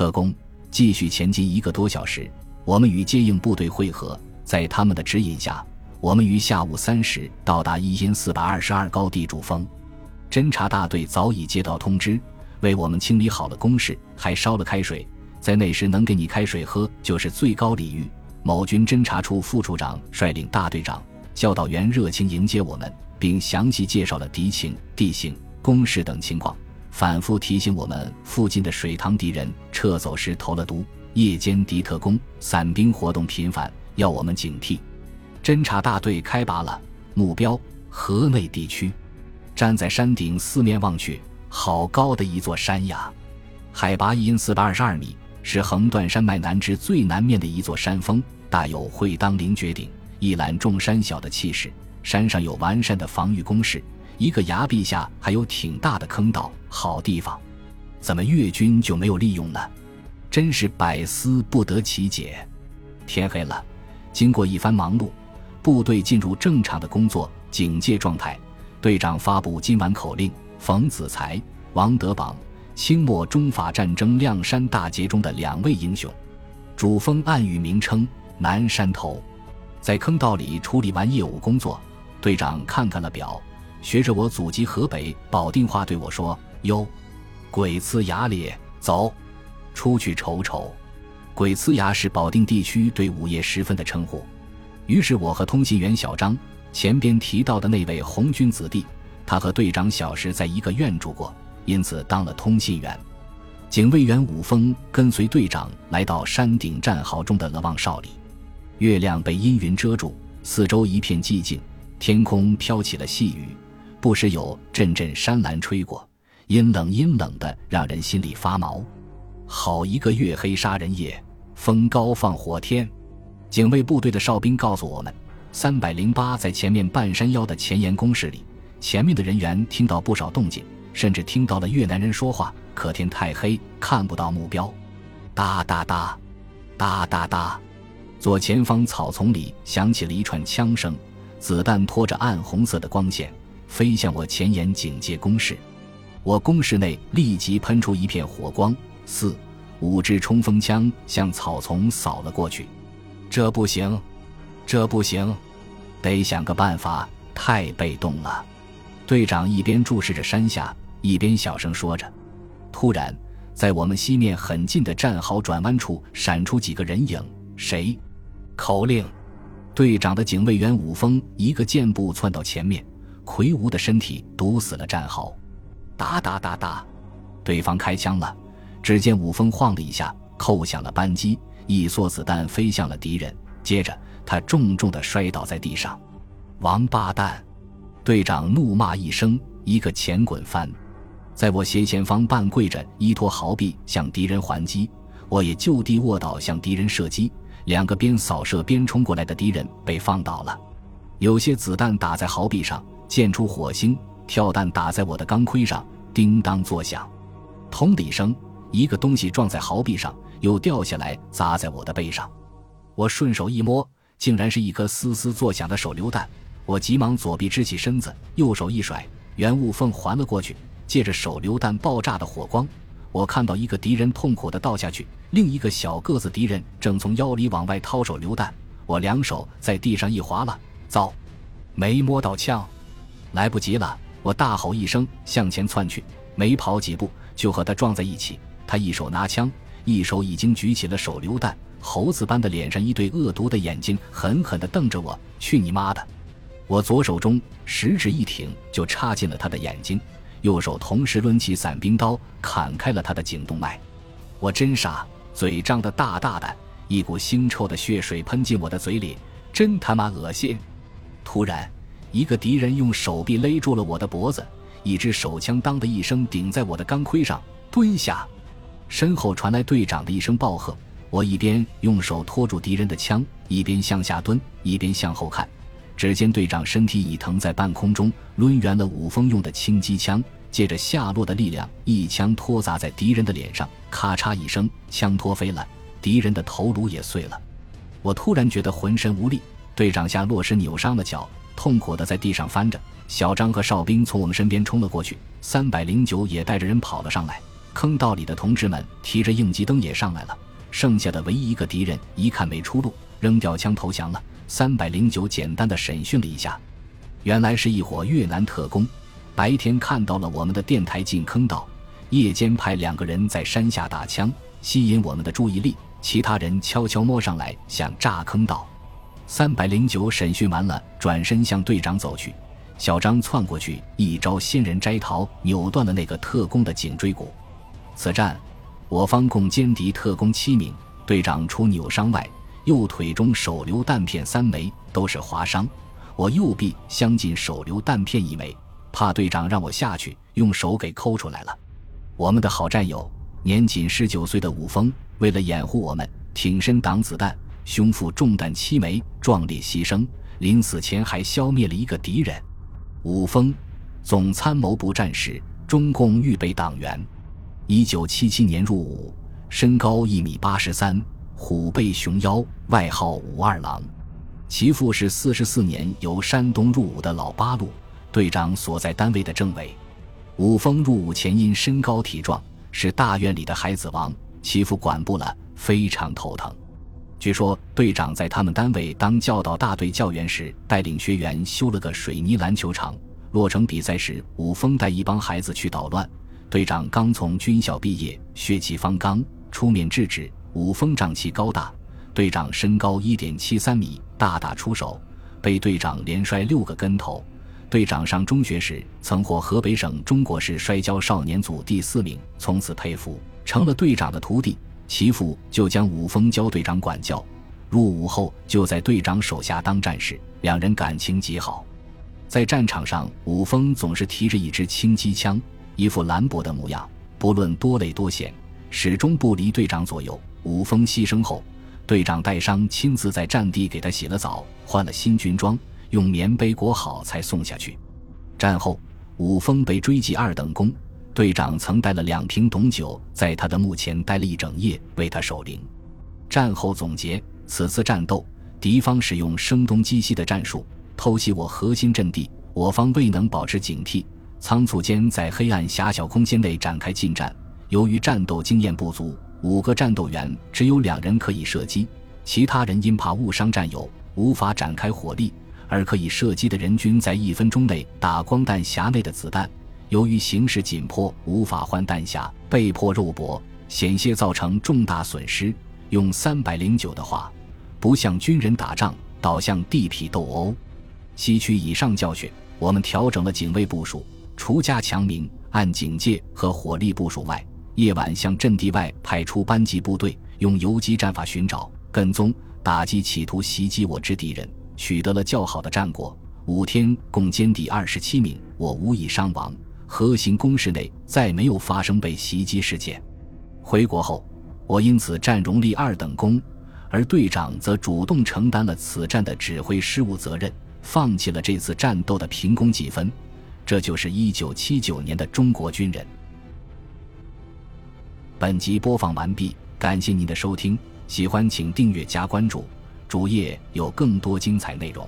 特工继续前进一个多小时，我们与接应部队会合，在他们的指引下，我们于下午三时到达一因四百二十二高地主峰。侦察大队早已接到通知，为我们清理好了工事，还烧了开水。在那时，能给你开水喝就是最高礼遇。某军侦察处副处长率领大队长、教导员热情迎接我们，并详细介绍了敌情、地形、工事等情况。反复提醒我们，附近的水塘敌人撤走时投了毒，夜间敌特工、散兵活动频繁，要我们警惕。侦察大队开拔了，目标河内地区。站在山顶四面望去，好高的一座山呀！海拔一四百二十二米，是横断山脉南至最南面的一座山峰，大有会当凌绝顶、一览众山小的气势。山上有完善的防御工事。一个崖壁下还有挺大的坑道，好地方，怎么越军就没有利用呢？真是百思不得其解。天黑了，经过一番忙碌，部队进入正常的工作警戒状态。队长发布今晚口令：冯子才、王德榜，清末中法战争亮山大捷中的两位英雄。主峰暗语名称：南山头。在坑道里处理完业务工作，队长看看了表。学着我祖籍河北保定话对我说：“哟，鬼呲牙咧，走，出去瞅瞅。”鬼呲牙是保定地区对午夜时分的称呼。于是我和通信员小张，前边提到的那位红军子弟，他和队长小时在一个院住过，因此当了通信员。警卫员武峰跟随队长来到山顶战壕中的了望哨里，月亮被阴云遮住，四周一片寂静，天空飘起了细雨。不时有阵阵山岚吹过，阴冷阴冷的，让人心里发毛。好一个月黑杀人夜，风高放火天。警卫部队的哨兵告诉我们，三百零八在前面半山腰的前沿工事里，前面的人员听到不少动静，甚至听到了越南人说话。可天太黑，看不到目标。哒哒哒，哒哒哒，左前方草丛里响起了一串枪声，子弹拖着暗红色的光线。飞向我前沿警戒工事，我工事内立即喷出一片火光，四五支冲锋枪向草丛扫了过去。这不行，这不行，得想个办法。太被动了。队长一边注视着山下，一边小声说着。突然，在我们西面很近的战壕转弯处闪出几个人影。谁？口令。队长的警卫员武峰一个箭步窜到前面。魁梧的身体堵死了战壕，哒哒哒哒，对方开枪了。只见武峰晃了一下，扣响了扳机，一梭子弹飞向了敌人。接着他重重地摔倒在地上。王八蛋！队长怒骂一声，一个前滚翻，在我斜前方半跪着，依托壕壁向敌人还击。我也就地卧倒向敌人射击。两个边扫射边冲过来的敌人被放倒了。有些子弹打在壕壁上。溅出火星，跳弹打在我的钢盔上，叮当作响。通的一声，一个东西撞在壕壁上，又掉下来砸在我的背上。我顺手一摸，竟然是一颗嘶嘶作响的手榴弹。我急忙左臂支起身子，右手一甩，圆雾缝还了过去。借着手榴弹爆炸的火光，我看到一个敌人痛苦地倒下去，另一个小个子敌人正从腰里往外掏手榴弹。我两手在地上一划拉，糟，没摸到枪。来不及了！我大吼一声，向前窜去，没跑几步就和他撞在一起。他一手拿枪，一手已经举起了手榴弹，猴子般的脸上一对恶毒的眼睛狠狠地瞪着我。去你妈的！我左手中食指一挺，就插进了他的眼睛，右手同时抡起伞兵刀，砍开了他的颈动脉。我真傻，嘴张得大大的，一股腥臭的血水喷进我的嘴里，真他妈恶心！突然。一个敌人用手臂勒住了我的脖子，一支手枪“当”的一声顶在我的钢盔上，蹲下。身后传来队长的一声暴喝，我一边用手托住敌人的枪，一边向下蹲，一边向后看。只见队长身体已腾在半空中，抡圆了五峰用的轻机枪，借着下落的力量，一枪托砸在敌人的脸上，咔嚓一声，枪托飞了，敌人的头颅也碎了。我突然觉得浑身无力，队长下落时扭伤了脚。痛苦的在地上翻着，小张和哨兵从我们身边冲了过去，三百零九也带着人跑了上来。坑道里的同志们提着应急灯也上来了。剩下的唯一一个敌人一看没出路，扔掉枪投降了。三百零九简单的审讯了一下，原来是一伙越南特工。白天看到了我们的电台进坑道，夜间派两个人在山下打枪，吸引我们的注意力。其他人悄悄摸上来想炸坑道。三百零九审讯完了，转身向队长走去。小张窜过去，一招仙人摘桃，扭断了那个特工的颈椎骨。此战。我方共歼敌特工七名，队长除扭伤外，右腿中手榴弹片三枚，都是划伤。我右臂相近手榴弹片一枚，怕队长让我下去，用手给抠出来了。我们的好战友，年仅十九岁的武峰，为了掩护我们，挺身挡子弹，胸腹中弹七枚，壮烈牺牲。临死前还消灭了一个敌人。武峰，总参谋部战士，中共预备党员。一九七七年入伍，身高一米八十三，虎背熊腰，外号武二郎。其父是四十四年由山东入伍的老八路队长所在单位的政委。武峰入伍前因身高体壮，是大院里的孩子王，其父管不了，非常头疼。据说队长在他们单位当教导大队教员时，带领学员修了个水泥篮球场。落成比赛时，武峰带一帮孩子去捣乱。队长刚从军校毕业，血气方刚，出面制止。武峰长气高大，队长身高一点七三米，大打出手，被队长连摔六个跟头。队长上中学时曾获河北省中国式摔跤少年组第四名，从此佩服，成了队长的徒弟。其父就将武峰交队长管教，入伍后就在队长手下当战士，两人感情极好。在战场上，武峰总是提着一支轻机枪。一副兰博的模样，不论多累多险，始终不离队长左右。武峰牺牲后，队长带伤，亲自在战地给他洗了澡，换了新军装，用棉被裹好才送下去。战后，武峰被追记二等功，队长曾带了两瓶董酒在他的墓前待了一整夜，为他守灵。战后总结：此次战斗，敌方使用声东击西的战术，偷袭我核心阵地，我方未能保持警惕。仓促间在黑暗狭小空间内展开进战，由于战斗经验不足，五个战斗员只有两人可以射击，其他人因怕误伤战友，无法展开火力，而可以射击的人均在一分钟内打光弹匣内的子弹。由于形势紧迫，无法换弹匣，被迫肉搏，险些造成重大损失。用三百零九的话，不像军人打仗，倒像地痞斗殴。吸取以上教训，我们调整了警卫部署。除加强明暗警戒和火力部署外，夜晚向阵地外派出班级部队，用游击战法寻找、跟踪、打击企图袭击我之敌人，取得了较好的战果。五天共歼敌二十七名，我无一伤亡。核心工事内再没有发生被袭击事件。回国后，我因此战荣立二等功，而队长则主动承担了此战的指挥失误责任，放弃了这次战斗的评功计分。这就是一九七九年的中国军人。本集播放完毕，感谢您的收听，喜欢请订阅加关注，主页有更多精彩内容。